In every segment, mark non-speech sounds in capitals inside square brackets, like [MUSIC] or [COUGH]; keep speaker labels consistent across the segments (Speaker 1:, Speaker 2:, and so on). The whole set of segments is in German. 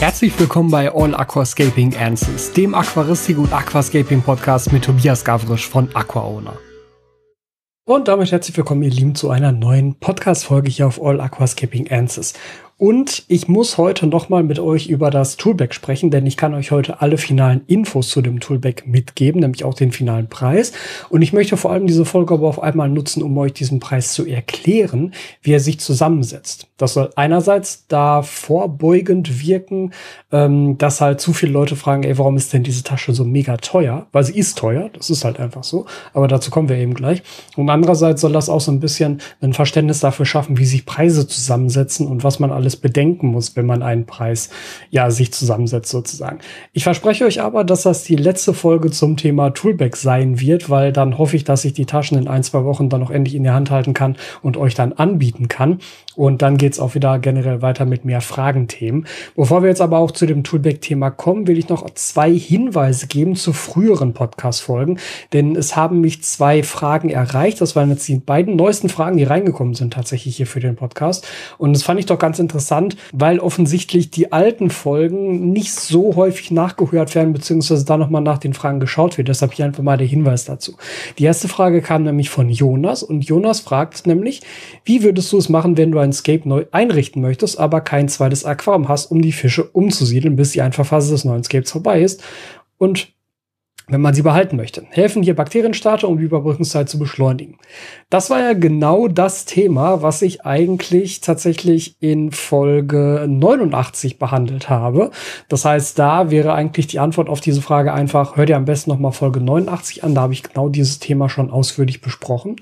Speaker 1: Herzlich willkommen bei All Aquascaping Answers, dem Aquaristik und Aquascaping Podcast mit Tobias Gavrisch von AquaOwner. Und damit herzlich willkommen, ihr Lieben, zu einer neuen Podcast-Folge hier auf All Aquascaping Answers. Und ich muss heute nochmal mit euch über das Toolback sprechen, denn ich kann euch heute alle finalen Infos zu dem Toolback mitgeben, nämlich auch den finalen Preis. Und ich möchte vor allem diese Folge aber auf einmal nutzen, um euch diesen Preis zu erklären, wie er sich zusammensetzt. Das soll einerseits da vorbeugend wirken, ähm, dass halt zu viele Leute fragen, ey, warum ist denn diese Tasche so mega teuer? Weil sie ist teuer, das ist halt einfach so. Aber dazu kommen wir eben gleich. Und andererseits soll das auch so ein bisschen ein Verständnis dafür schaffen, wie sich Preise zusammensetzen und was man alles bedenken muss, wenn man einen Preis ja sich zusammensetzt sozusagen. Ich verspreche euch aber, dass das die letzte Folge zum Thema Toolback sein wird, weil dann hoffe ich, dass ich die Taschen in ein, zwei Wochen dann noch endlich in der Hand halten kann und euch dann anbieten kann. Und dann geht's auch wieder generell weiter mit mehr Fragenthemen. Bevor wir jetzt aber auch zu dem Toolback-Thema kommen, will ich noch zwei Hinweise geben zu früheren Podcast-Folgen, denn es haben mich zwei Fragen erreicht. Das waren jetzt die beiden neuesten Fragen, die reingekommen sind tatsächlich hier für den Podcast. Und das fand ich doch ganz interessant weil offensichtlich die alten Folgen nicht so häufig nachgehört werden, beziehungsweise da nochmal nach den Fragen geschaut wird. Deshalb hier einfach mal der Hinweis dazu. Die erste Frage kam nämlich von Jonas und Jonas fragt nämlich, wie würdest du es machen, wenn du ein Scape neu einrichten möchtest, aber kein zweites Aquarium hast, um die Fische umzusiedeln, bis die Einfachphase des neuen Scapes vorbei ist? Und wenn man sie behalten möchte. Helfen hier Bakterienstarter, um die Überbrückungszeit zu beschleunigen. Das war ja genau das Thema, was ich eigentlich tatsächlich in Folge 89 behandelt habe. Das heißt, da wäre eigentlich die Antwort auf diese Frage einfach, hört ihr am besten nochmal Folge 89 an, da habe ich genau dieses Thema schon ausführlich besprochen.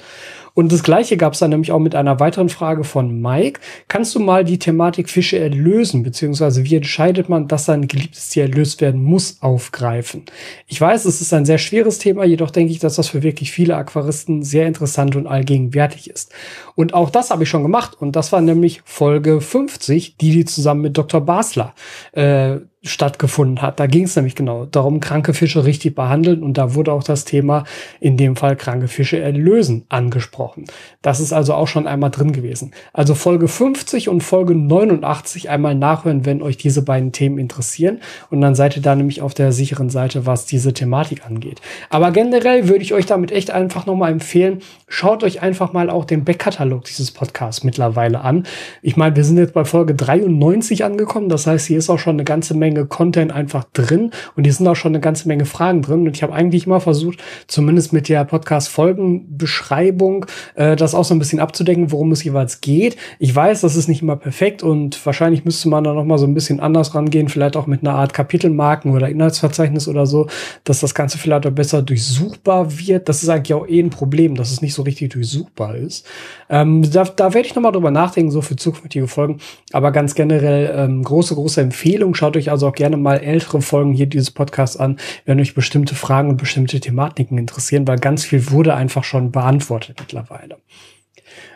Speaker 1: Und das gleiche gab es dann nämlich auch mit einer weiteren Frage von Mike. Kannst du mal die Thematik Fische erlösen, beziehungsweise wie entscheidet man, dass ein geliebtes Tier erlöst werden muss, aufgreifen? Ich weiß, es ist ein sehr schweres Thema, jedoch denke ich, dass das für wirklich viele Aquaristen sehr interessant und allgegenwärtig ist. Und auch das habe ich schon gemacht und das war nämlich Folge 50, die die zusammen mit Dr. Basler äh, stattgefunden hat. Da ging es nämlich genau darum, kranke Fische richtig behandeln und da wurde auch das Thema, in dem Fall kranke Fische erlösen, angesprochen. Das ist also auch schon einmal drin gewesen. Also Folge 50 und Folge 89 einmal nachhören, wenn euch diese beiden Themen interessieren und dann seid ihr da nämlich auf der sicheren Seite, was diese Thematik angeht. Aber generell würde ich euch damit echt einfach nochmal empfehlen, schaut euch einfach mal auch den Backkatalog dieses Podcasts mittlerweile an. Ich meine, wir sind jetzt bei Folge 93 angekommen, das heißt, hier ist auch schon eine ganze Menge Menge Content einfach drin und hier sind auch schon eine ganze Menge Fragen drin. Und ich habe eigentlich immer versucht, zumindest mit der Podcast-Folgenbeschreibung, äh, das auch so ein bisschen abzudecken, worum es jeweils geht. Ich weiß, das ist nicht immer perfekt und wahrscheinlich müsste man da noch mal so ein bisschen anders rangehen, vielleicht auch mit einer Art Kapitelmarken oder Inhaltsverzeichnis oder so, dass das Ganze vielleicht auch besser durchsuchbar wird. Das ist eigentlich auch eh ein Problem, dass es nicht so richtig durchsuchbar ist. Ähm, da, da werde ich noch mal drüber nachdenken, so für zukünftige Folgen. Aber ganz generell ähm, große, große Empfehlung. Schaut euch also auch gerne mal ältere Folgen hier dieses Podcasts an, wenn euch bestimmte Fragen und bestimmte Thematiken interessieren, weil ganz viel wurde einfach schon beantwortet mittlerweile.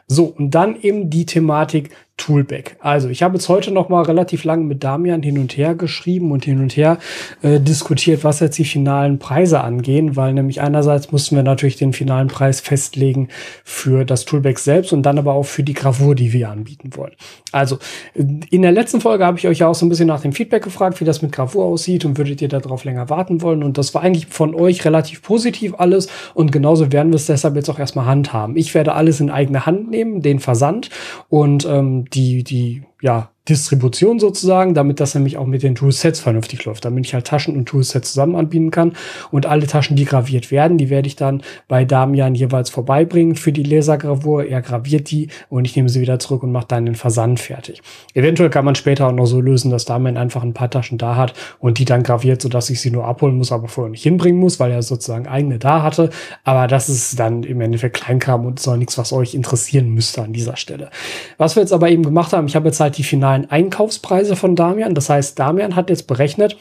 Speaker 1: So, und dann eben die Thematik Toolback. Also ich habe jetzt heute noch mal relativ lange mit Damian hin und her geschrieben und hin und her äh, diskutiert, was jetzt die finalen Preise angehen, weil nämlich einerseits mussten wir natürlich den finalen Preis festlegen für das Toolback selbst und dann aber auch für die Gravur, die wir anbieten wollen. Also in der letzten Folge habe ich euch ja auch so ein bisschen nach dem Feedback gefragt, wie das mit Gravur aussieht und würdet ihr darauf länger warten wollen und das war eigentlich von euch relativ positiv alles und genauso werden wir es deshalb jetzt auch erstmal handhaben. Ich werde alles in eigene Hand nehmen, den Versand und ähm, die, die, ja, Distribution sozusagen, damit das nämlich auch mit den Toolsets vernünftig läuft, damit ich halt Taschen und Toolsets zusammen anbieten kann. Und alle Taschen, die graviert werden, die werde ich dann bei Damian jeweils vorbeibringen für die Lasergravur. Er graviert die und ich nehme sie wieder zurück und mache dann den Versand fertig. Eventuell kann man später auch noch so lösen, dass Damian einfach ein paar Taschen da hat und die dann graviert, sodass ich sie nur abholen muss, aber vorher nicht hinbringen muss, weil er sozusagen eigene da hatte. Aber das ist dann im Endeffekt Kleinkram und soll nichts, was euch interessieren müsste an dieser Stelle. Was wir jetzt aber eben gemacht haben, ich habe jetzt halt die finalen finalen Einkaufspreise von Damian. Das heißt, Damian hat jetzt berechnet,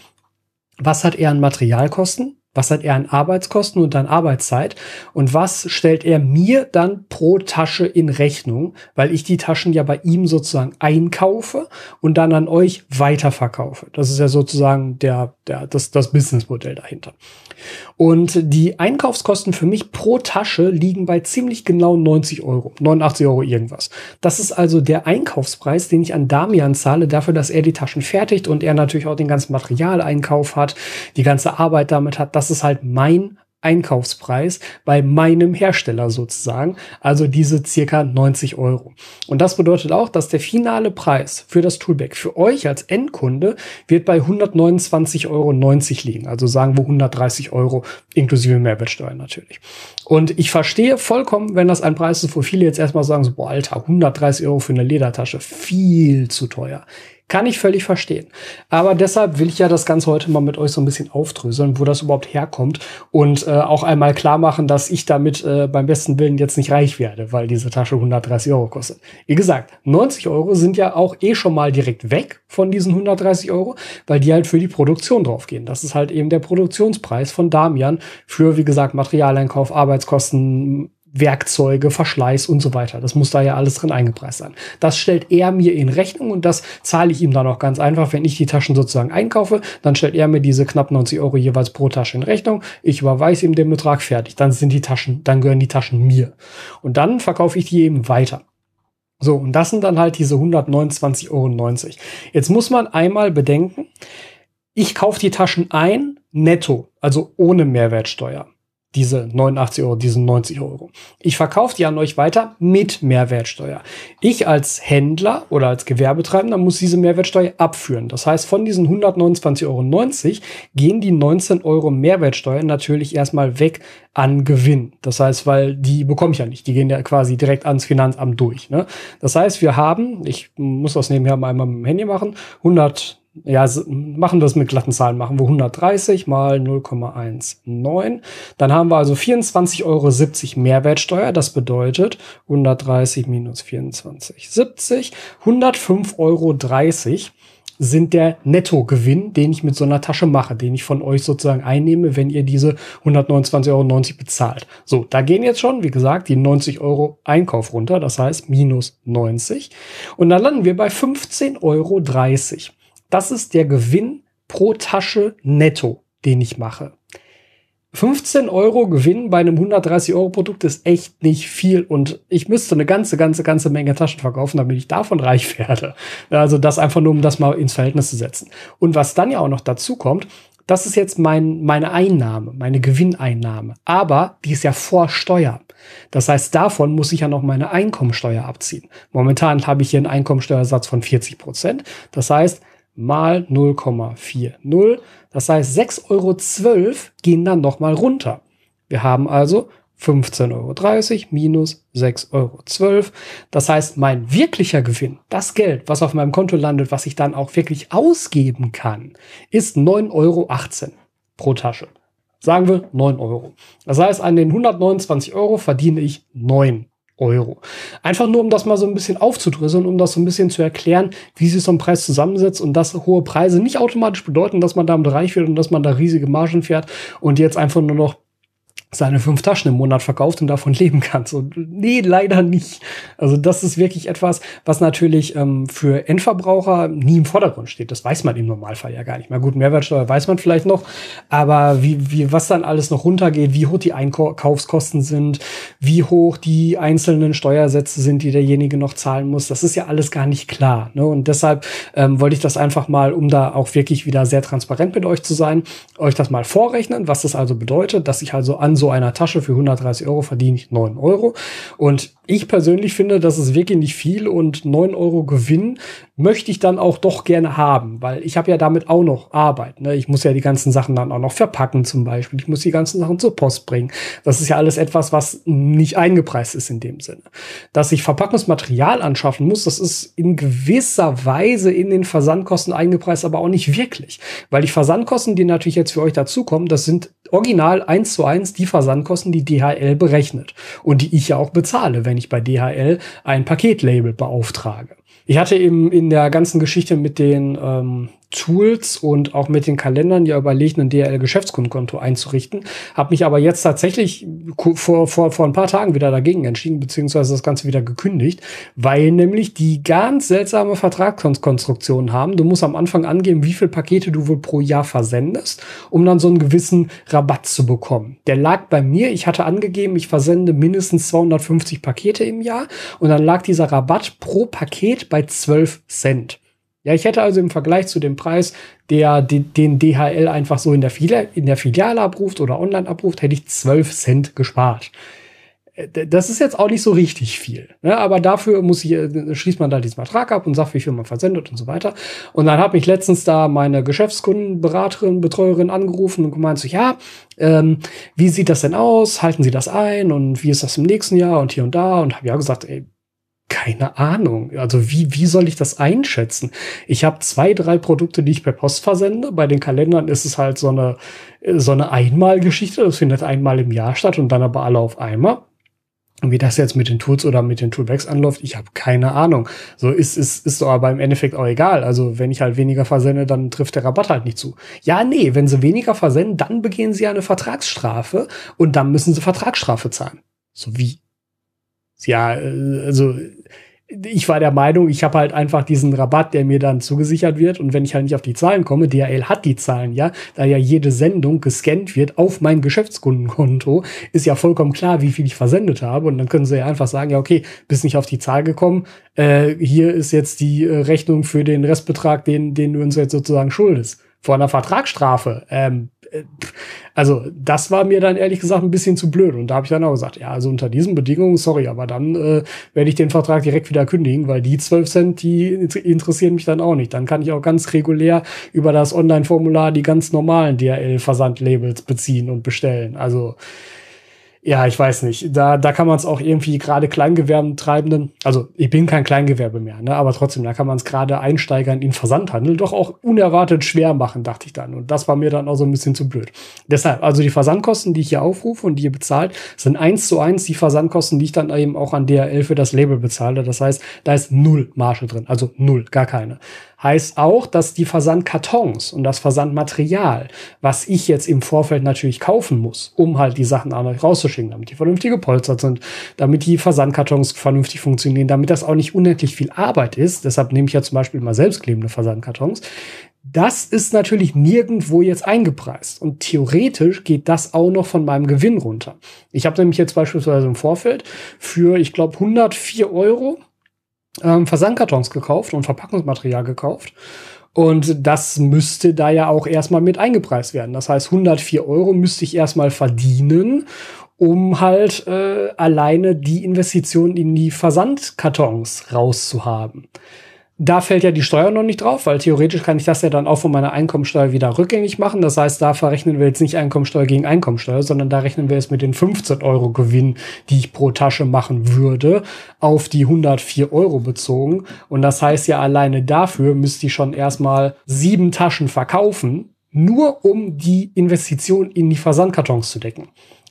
Speaker 1: was hat er an Materialkosten Was hat er an Arbeitskosten und an Arbeitszeit? Und was stellt er mir dann pro Tasche in Rechnung? Weil ich die Taschen ja bei ihm sozusagen einkaufe und dann an euch weiterverkaufe. Das ist ja sozusagen der, der, das, das Businessmodell dahinter. Und die Einkaufskosten für mich pro Tasche liegen bei ziemlich genau 90 Euro, 89 Euro irgendwas. Das ist also der Einkaufspreis, den ich an Damian zahle, dafür, dass er die Taschen fertigt und er natürlich auch den ganzen Materialeinkauf hat, die ganze Arbeit damit hat. Das ist halt mein Einkaufspreis bei meinem Hersteller sozusagen, also diese circa 90 Euro. Und das bedeutet auch, dass der finale Preis für das Toolback für euch als Endkunde wird bei 129,90 Euro liegen, also sagen wir 130 Euro inklusive Mehrwertsteuer natürlich. Und ich verstehe vollkommen, wenn das ein Preis ist, wo viele jetzt erstmal sagen, so, boah, Alter, 130 Euro für eine Ledertasche, viel zu teuer. Kann ich völlig verstehen. Aber deshalb will ich ja das Ganze heute mal mit euch so ein bisschen aufdröseln, wo das überhaupt herkommt und äh, auch einmal klar machen, dass ich damit äh, beim besten Willen jetzt nicht reich werde, weil diese Tasche 130 Euro kostet. Wie gesagt, 90 Euro sind ja auch eh schon mal direkt weg von diesen 130 Euro, weil die halt für die Produktion draufgehen. Das ist halt eben der Produktionspreis von Damian für, wie gesagt, Materialeinkauf, Arbeitskosten, Werkzeuge, Verschleiß und so weiter. Das muss da ja alles drin eingepreist sein. Das stellt er mir in Rechnung und das zahle ich ihm dann auch ganz einfach. Wenn ich die Taschen sozusagen einkaufe, dann stellt er mir diese knapp 90 Euro jeweils pro Tasche in Rechnung. Ich überweise ihm den Betrag fertig. Dann sind die Taschen, dann gehören die Taschen mir. Und dann verkaufe ich die eben weiter. So, und das sind dann halt diese 129,90 Euro. Jetzt muss man einmal bedenken, ich kaufe die Taschen ein, netto, also ohne Mehrwertsteuer diese 89 Euro, diesen 90 Euro. Ich verkaufe die an euch weiter mit Mehrwertsteuer. Ich als Händler oder als Gewerbetreibender muss diese Mehrwertsteuer abführen. Das heißt, von diesen 129,90 Euro gehen die 19 Euro Mehrwertsteuer natürlich erstmal weg an Gewinn. Das heißt, weil die bekomme ich ja nicht. Die gehen ja quasi direkt ans Finanzamt durch. Ne? Das heißt, wir haben, ich muss das nebenher mal einmal mit dem Handy machen, 100 ja, machen wir es mit glatten Zahlen, machen wir 130 mal 0,19. Dann haben wir also 24,70 Euro Mehrwertsteuer. Das bedeutet 130 minus 24,70, 105,30 Euro sind der Nettogewinn, den ich mit so einer Tasche mache, den ich von euch sozusagen einnehme, wenn ihr diese 129,90 Euro bezahlt. So, da gehen jetzt schon, wie gesagt, die 90 Euro Einkauf runter, das heißt minus 90. Und dann landen wir bei 15,30 Euro. Das ist der Gewinn pro Tasche netto, den ich mache. 15 Euro Gewinn bei einem 130 Euro Produkt ist echt nicht viel und ich müsste eine ganze, ganze, ganze Menge Taschen verkaufen, damit ich davon reich [LAUGHS] werde. Also das einfach nur, um das mal ins Verhältnis zu setzen. Und was dann ja auch noch dazu kommt, das ist jetzt mein, meine Einnahme, meine Gewinneinnahme. Aber die ist ja vor Steuer. Das heißt, davon muss ich ja noch meine Einkommensteuer abziehen. Momentan habe ich hier einen Einkommensteuersatz von 40 Prozent. Das heißt, mal 0,40. Das heißt, 6,12 Euro gehen dann nochmal runter. Wir haben also 15,30 Euro minus 6,12 Euro. Das heißt, mein wirklicher Gewinn, das Geld, was auf meinem Konto landet, was ich dann auch wirklich ausgeben kann, ist 9,18 Euro pro Tasche. Sagen wir 9 Euro. Das heißt, an den 129 Euro verdiene ich 9 Euro. Einfach nur, um das mal so ein bisschen aufzudröseln, um das so ein bisschen zu erklären, wie sich so ein Preis zusammensetzt und dass hohe Preise nicht automatisch bedeuten, dass man damit reich wird und dass man da riesige Margen fährt und jetzt einfach nur noch seine fünf Taschen im Monat verkauft und davon leben kannst. Und nee, leider nicht. Also das ist wirklich etwas, was natürlich ähm, für Endverbraucher nie im Vordergrund steht. Das weiß man im Normalfall ja gar nicht. Mal gut, Mehrwertsteuer weiß man vielleicht noch, aber wie, wie was dann alles noch runtergeht, wie hoch die Einkaufskosten sind, wie hoch die einzelnen Steuersätze sind, die derjenige noch zahlen muss, das ist ja alles gar nicht klar. Ne? Und deshalb ähm, wollte ich das einfach mal, um da auch wirklich wieder sehr transparent mit euch zu sein, euch das mal vorrechnen, was das also bedeutet, dass ich also an so einer Tasche für 130 Euro verdiene ich 9 Euro. Und ich persönlich finde, das ist wirklich nicht viel und 9 Euro Gewinn möchte ich dann auch doch gerne haben, weil ich habe ja damit auch noch Arbeit. Ne? Ich muss ja die ganzen Sachen dann auch noch verpacken zum Beispiel. Ich muss die ganzen Sachen zur Post bringen. Das ist ja alles etwas, was nicht eingepreist ist in dem Sinne. Dass ich Verpackungsmaterial anschaffen muss, das ist in gewisser Weise in den Versandkosten eingepreist, aber auch nicht wirklich. Weil die Versandkosten, die natürlich jetzt für euch dazukommen, das sind original eins zu eins die Versandkosten, die DHL berechnet und die ich ja auch bezahle, wenn ich bei DHL ein Paketlabel beauftrage. Ich hatte eben in der ganzen Geschichte mit den ähm, Tools und auch mit den Kalendern ja überlegt, ein DRL-Geschäftskundenkonto einzurichten. Habe mich aber jetzt tatsächlich vor, vor, vor ein paar Tagen wieder dagegen entschieden, beziehungsweise das Ganze wieder gekündigt, weil nämlich die ganz seltsame Vertragskonstruktion haben. Du musst am Anfang angeben, wie viele Pakete du wohl pro Jahr versendest, um dann so einen gewissen Rabatt zu bekommen. Der lag bei mir, ich hatte angegeben, ich versende mindestens 250 Pakete im Jahr und dann lag dieser Rabatt pro Paket bei 12 Cent. Ja, ich hätte also im Vergleich zu dem Preis, der den DHL einfach so in der, Filiale, in der Filiale abruft oder online abruft, hätte ich 12 Cent gespart. Äh, das ist jetzt auch nicht so richtig viel. Ne? Aber dafür muss ich, äh, schließt man da diesen Vertrag ab und sagt, wie viel man versendet und so weiter. Und dann hat mich letztens da meine Geschäftskundenberaterin, Betreuerin angerufen und gemeint so, ja, ähm, wie sieht das denn aus? Halten Sie das ein? Und wie ist das im nächsten Jahr? Und hier und da? Und habe ja gesagt, ey, keine Ahnung. Also wie, wie soll ich das einschätzen? Ich habe zwei, drei Produkte, die ich per Post versende. Bei den Kalendern ist es halt so eine, so eine Einmalgeschichte. Das findet einmal im Jahr statt und dann aber alle auf einmal. Und wie das jetzt mit den Tools oder mit den Toolbacks anläuft, ich habe keine Ahnung. So ist ist ist aber im Endeffekt auch egal. Also wenn ich halt weniger versende, dann trifft der Rabatt halt nicht zu. Ja, nee, wenn sie weniger versenden, dann begehen sie eine Vertragsstrafe und dann müssen sie Vertragsstrafe zahlen. So wie ja, äh, also ich war der Meinung, ich habe halt einfach diesen Rabatt, der mir dann zugesichert wird. Und wenn ich halt nicht auf die Zahlen komme, DHL hat die Zahlen ja, da ja jede Sendung gescannt wird auf mein Geschäftskundenkonto, ist ja vollkommen klar, wie viel ich versendet habe. Und dann können sie ja einfach sagen, ja, okay, bist nicht auf die Zahl gekommen. Äh, hier ist jetzt die äh, Rechnung für den Restbetrag, den, den du uns jetzt sozusagen schuldest. Vor einer Vertragsstrafe. Ähm, äh, also das war mir dann ehrlich gesagt ein bisschen zu blöd. Und da habe ich dann auch gesagt, ja, also unter diesen Bedingungen, sorry, aber dann äh, werde ich den Vertrag direkt wieder kündigen, weil die 12 Cent, die interessieren mich dann auch nicht. Dann kann ich auch ganz regulär über das Online-Formular die ganz normalen DRL-Versandlabels beziehen und bestellen. Also ja, ich weiß nicht. Da, da kann man es auch irgendwie gerade Kleingewerbentreibenden, also ich bin kein Kleingewerbe mehr, ne, aber trotzdem, da kann man es gerade Einsteigern in Versandhandel doch auch unerwartet schwer machen, dachte ich dann. Und das war mir dann auch so ein bisschen zu blöd. Deshalb, also die Versandkosten, die ich hier aufrufe und die ihr bezahlt, sind eins zu eins die Versandkosten, die ich dann eben auch an DHL für das Label bezahle. Das heißt, da ist null Marge drin, also null, gar keine heißt auch, dass die Versandkartons und das Versandmaterial, was ich jetzt im Vorfeld natürlich kaufen muss, um halt die Sachen an euch rauszuschicken, damit die vernünftig gepolstert sind, damit die Versandkartons vernünftig funktionieren, damit das auch nicht unendlich viel Arbeit ist. Deshalb nehme ich ja zum Beispiel mal selbstklebende Versandkartons. Das ist natürlich nirgendwo jetzt eingepreist. Und theoretisch geht das auch noch von meinem Gewinn runter. Ich habe nämlich jetzt beispielsweise im Vorfeld für, ich glaube, 104 Euro ähm, Versandkartons gekauft und Verpackungsmaterial gekauft. Und das müsste da ja auch erstmal mit eingepreist werden. Das heißt, 104 Euro müsste ich erstmal verdienen, um halt äh, alleine die Investition in die Versandkartons rauszuhaben. Da fällt ja die Steuer noch nicht drauf, weil theoretisch kann ich das ja dann auch von meiner Einkommensteuer wieder rückgängig machen. Das heißt, da verrechnen wir jetzt nicht Einkommensteuer gegen Einkommensteuer, sondern da rechnen wir es mit den 15 Euro Gewinn, die ich pro Tasche machen würde, auf die 104 Euro bezogen. Und das heißt ja alleine dafür müsste ich schon erstmal sieben Taschen verkaufen, nur um die Investition in die Versandkartons zu decken.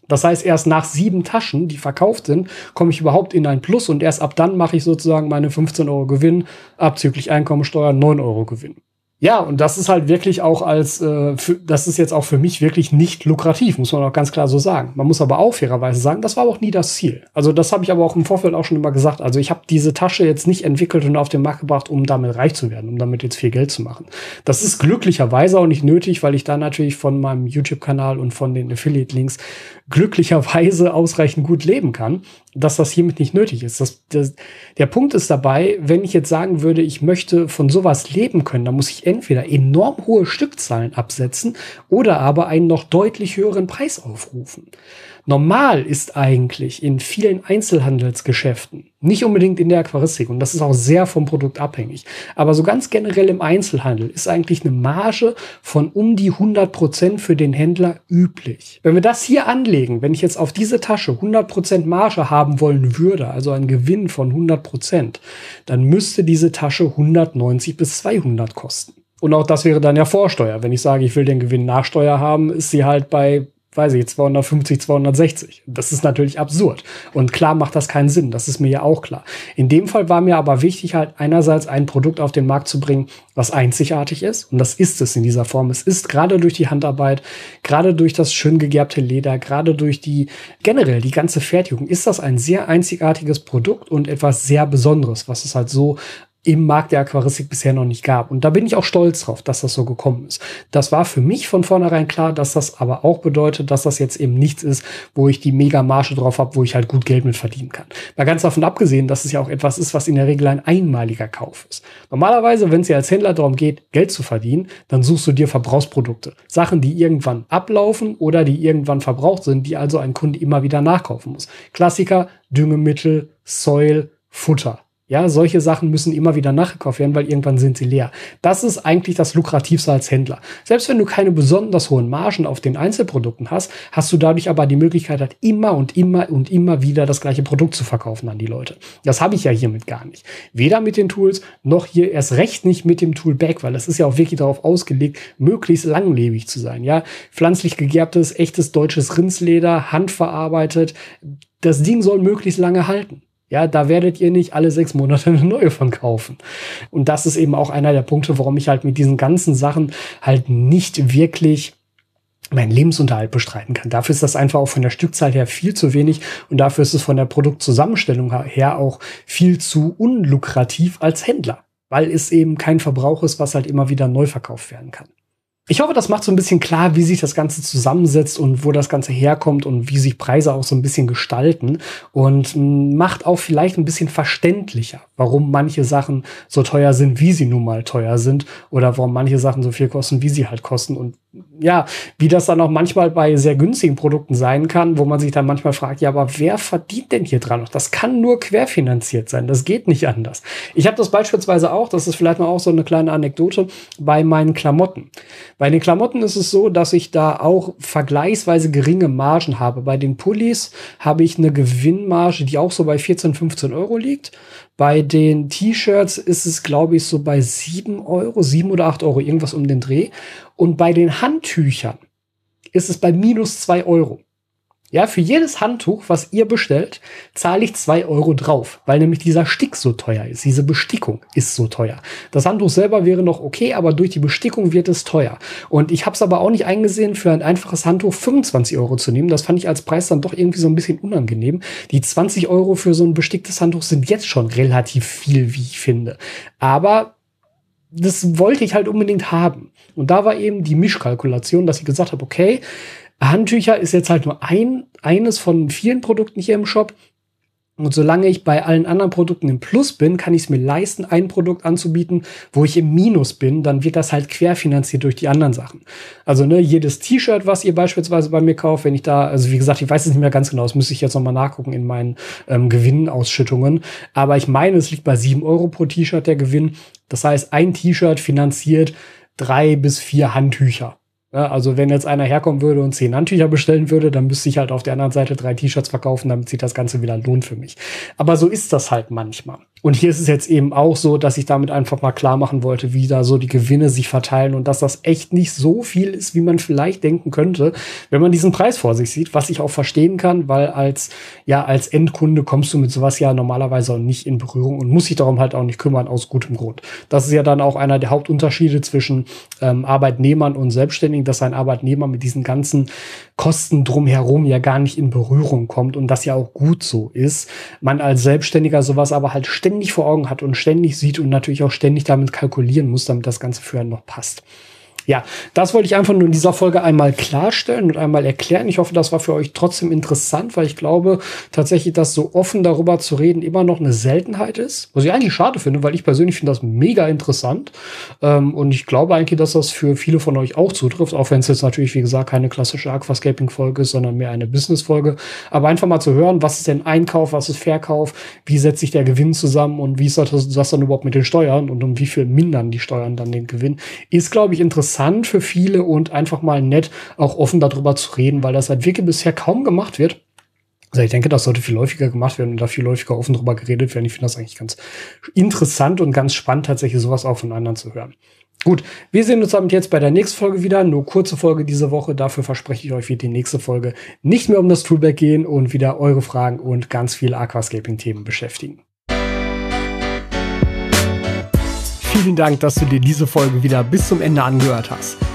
Speaker 1: Das heißt, erst nach sieben Taschen, die verkauft sind, komme ich überhaupt in ein Plus und erst ab dann mache ich sozusagen meine 15 Euro Gewinn, abzüglich Einkommensteuer 9 Euro Gewinn. Ja, und das ist halt wirklich auch als, äh, für, das ist jetzt auch für mich wirklich nicht lukrativ, muss man auch ganz klar so sagen. Man muss aber auch fairerweise sagen, das war auch nie das Ziel. Also das habe ich aber auch im Vorfeld auch schon immer gesagt. Also ich habe diese Tasche jetzt nicht entwickelt und auf den Markt gebracht, um damit reich zu werden, um damit jetzt viel Geld zu machen. Das ist glücklicherweise auch nicht nötig, weil ich da natürlich von meinem YouTube-Kanal und von den Affiliate-Links glücklicherweise ausreichend gut leben kann, dass das hiermit nicht nötig ist. Das, das, der Punkt ist dabei, wenn ich jetzt sagen würde, ich möchte von sowas leben können, dann muss ich entweder enorm hohe Stückzahlen absetzen oder aber einen noch deutlich höheren Preis aufrufen. Normal ist eigentlich in vielen Einzelhandelsgeschäften, nicht unbedingt in der Aquaristik, und das ist auch sehr vom Produkt abhängig, aber so ganz generell im Einzelhandel ist eigentlich eine Marge von um die 100 Prozent für den Händler üblich. Wenn wir das hier anlegen, wenn ich jetzt auf diese Tasche 100 Prozent Marge haben wollen würde, also einen Gewinn von 100 Prozent, dann müsste diese Tasche 190 bis 200 kosten. Und auch das wäre dann ja Vorsteuer. Wenn ich sage, ich will den Gewinn nach Steuer haben, ist sie halt bei weiß ich, 250, 260. Das ist natürlich absurd. Und klar macht das keinen Sinn. Das ist mir ja auch klar. In dem Fall war mir aber wichtig, halt einerseits ein Produkt auf den Markt zu bringen, was einzigartig ist. Und das ist es in dieser Form. Es ist gerade durch die Handarbeit, gerade durch das schön gegerbte Leder, gerade durch die generell die ganze Fertigung, ist das ein sehr einzigartiges Produkt und etwas sehr Besonderes, was es halt so im Markt der Aquaristik bisher noch nicht gab. Und da bin ich auch stolz drauf, dass das so gekommen ist. Das war für mich von vornherein klar, dass das aber auch bedeutet, dass das jetzt eben nichts ist, wo ich die mega Marge drauf habe, wo ich halt gut Geld mit verdienen kann. Mal ganz davon abgesehen, dass es ja auch etwas ist, was in der Regel ein einmaliger Kauf ist. Normalerweise, wenn es ja als Händler darum geht, Geld zu verdienen, dann suchst du dir Verbrauchsprodukte. Sachen, die irgendwann ablaufen oder die irgendwann verbraucht sind, die also ein Kunde immer wieder nachkaufen muss. Klassiker, Düngemittel, Soil, Futter. Ja, solche Sachen müssen immer wieder nachgekauft werden, weil irgendwann sind sie leer. Das ist eigentlich das lukrativste als Händler. Selbst wenn du keine besonders hohen Margen auf den Einzelprodukten hast, hast du dadurch aber die Möglichkeit, halt immer und immer und immer wieder das gleiche Produkt zu verkaufen an die Leute. Das habe ich ja hiermit gar nicht. Weder mit den Tools, noch hier erst recht nicht mit dem Tool Back, weil das ist ja auch wirklich darauf ausgelegt, möglichst langlebig zu sein. Ja, pflanzlich gegerbtes, echtes deutsches Rindsleder, handverarbeitet. Das Ding soll möglichst lange halten. Ja, da werdet ihr nicht alle sechs Monate eine neue von kaufen. Und das ist eben auch einer der Punkte, warum ich halt mit diesen ganzen Sachen halt nicht wirklich meinen Lebensunterhalt bestreiten kann. Dafür ist das einfach auch von der Stückzahl her viel zu wenig und dafür ist es von der Produktzusammenstellung her auch viel zu unlukrativ als Händler, weil es eben kein Verbrauch ist, was halt immer wieder neu verkauft werden kann. Ich hoffe, das macht so ein bisschen klar, wie sich das Ganze zusammensetzt und wo das Ganze herkommt und wie sich Preise auch so ein bisschen gestalten und macht auch vielleicht ein bisschen verständlicher, warum manche Sachen so teuer sind, wie sie nun mal teuer sind oder warum manche Sachen so viel kosten, wie sie halt kosten und ja, wie das dann auch manchmal bei sehr günstigen Produkten sein kann, wo man sich dann manchmal fragt, ja, aber wer verdient denn hier dran? Das kann nur querfinanziert sein. Das geht nicht anders. Ich habe das beispielsweise auch, das ist vielleicht mal auch so eine kleine Anekdote, bei meinen Klamotten. Bei den Klamotten ist es so, dass ich da auch vergleichsweise geringe Margen habe. Bei den Pullis habe ich eine Gewinnmarge, die auch so bei 14, 15 Euro liegt. Bei den T-Shirts ist es, glaube ich, so bei sieben Euro, sieben oder acht Euro, irgendwas um den Dreh. Und bei den Handtüchern ist es bei minus zwei Euro. Ja, für jedes Handtuch, was ihr bestellt, zahle ich zwei Euro drauf, weil nämlich dieser Stick so teuer ist. Diese Bestickung ist so teuer. Das Handtuch selber wäre noch okay, aber durch die Bestickung wird es teuer. Und ich habe es aber auch nicht eingesehen, für ein einfaches Handtuch 25 Euro zu nehmen. Das fand ich als Preis dann doch irgendwie so ein bisschen unangenehm. Die 20 Euro für so ein besticktes Handtuch sind jetzt schon relativ viel, wie ich finde. Aber das wollte ich halt unbedingt haben. Und da war eben die Mischkalkulation, dass ich gesagt habe, okay, Handtücher ist jetzt halt nur ein, eines von vielen Produkten hier im Shop. Und solange ich bei allen anderen Produkten im Plus bin, kann ich es mir leisten, ein Produkt anzubieten, wo ich im Minus bin. Dann wird das halt querfinanziert durch die anderen Sachen. Also ne, jedes T-Shirt, was ihr beispielsweise bei mir kauft, wenn ich da, also wie gesagt, ich weiß es nicht mehr ganz genau, das müsste ich jetzt nochmal nachgucken in meinen ähm, Gewinnausschüttungen. Aber ich meine, es liegt bei sieben Euro pro T-Shirt der Gewinn. Das heißt, ein T-Shirt finanziert drei bis vier Handtücher. Ja, also wenn jetzt einer herkommen würde und zehn Handtücher bestellen würde, dann müsste ich halt auf der anderen Seite drei T-Shirts verkaufen, damit sich das Ganze wieder lohnt für mich. Aber so ist das halt manchmal. Und hier ist es jetzt eben auch so, dass ich damit einfach mal klar machen wollte, wie da so die Gewinne sich verteilen und dass das echt nicht so viel ist, wie man vielleicht denken könnte, wenn man diesen Preis vor sich sieht, was ich auch verstehen kann, weil als, ja, als Endkunde kommst du mit sowas ja normalerweise auch nicht in Berührung und muss sich darum halt auch nicht kümmern aus gutem Grund. Das ist ja dann auch einer der Hauptunterschiede zwischen ähm, Arbeitnehmern und Selbstständigen, dass ein Arbeitnehmer mit diesen ganzen Kosten drumherum ja gar nicht in Berührung kommt und das ja auch gut so ist. Man als Selbstständiger sowas aber halt ständig vor Augen hat und ständig sieht und natürlich auch ständig damit kalkulieren muss, damit das Ganze für einen noch passt. Ja, das wollte ich einfach nur in dieser Folge einmal klarstellen und einmal erklären. Ich hoffe, das war für euch trotzdem interessant, weil ich glaube tatsächlich, dass so offen darüber zu reden immer noch eine Seltenheit ist. Was ich eigentlich schade finde, weil ich persönlich finde das mega interessant. Ähm, und ich glaube eigentlich, dass das für viele von euch auch zutrifft, auch wenn es jetzt natürlich, wie gesagt, keine klassische Aquascaping-Folge ist, sondern mehr eine Business-Folge. Aber einfach mal zu hören, was ist denn Einkauf, was ist Verkauf, wie setzt sich der Gewinn zusammen und wie ist das, das dann überhaupt mit den Steuern und um wie viel mindern die Steuern dann den Gewinn, ist, glaube ich, interessant interessant für viele und einfach mal nett, auch offen darüber zu reden, weil das seit wirklich bisher kaum gemacht wird. Also ich denke, das sollte viel häufiger gemacht werden und da viel häufiger offen drüber geredet werden. Ich finde das eigentlich ganz interessant und ganz spannend, tatsächlich sowas auch von anderen zu hören. Gut, wir sehen uns damit jetzt bei der nächsten Folge wieder. Nur kurze Folge diese Woche. Dafür verspreche ich euch, wird die nächste Folge nicht mehr um das Toolback gehen und wieder eure Fragen und ganz viele Aquascaping-Themen beschäftigen. Vielen Dank, dass du dir diese Folge wieder bis zum Ende angehört hast.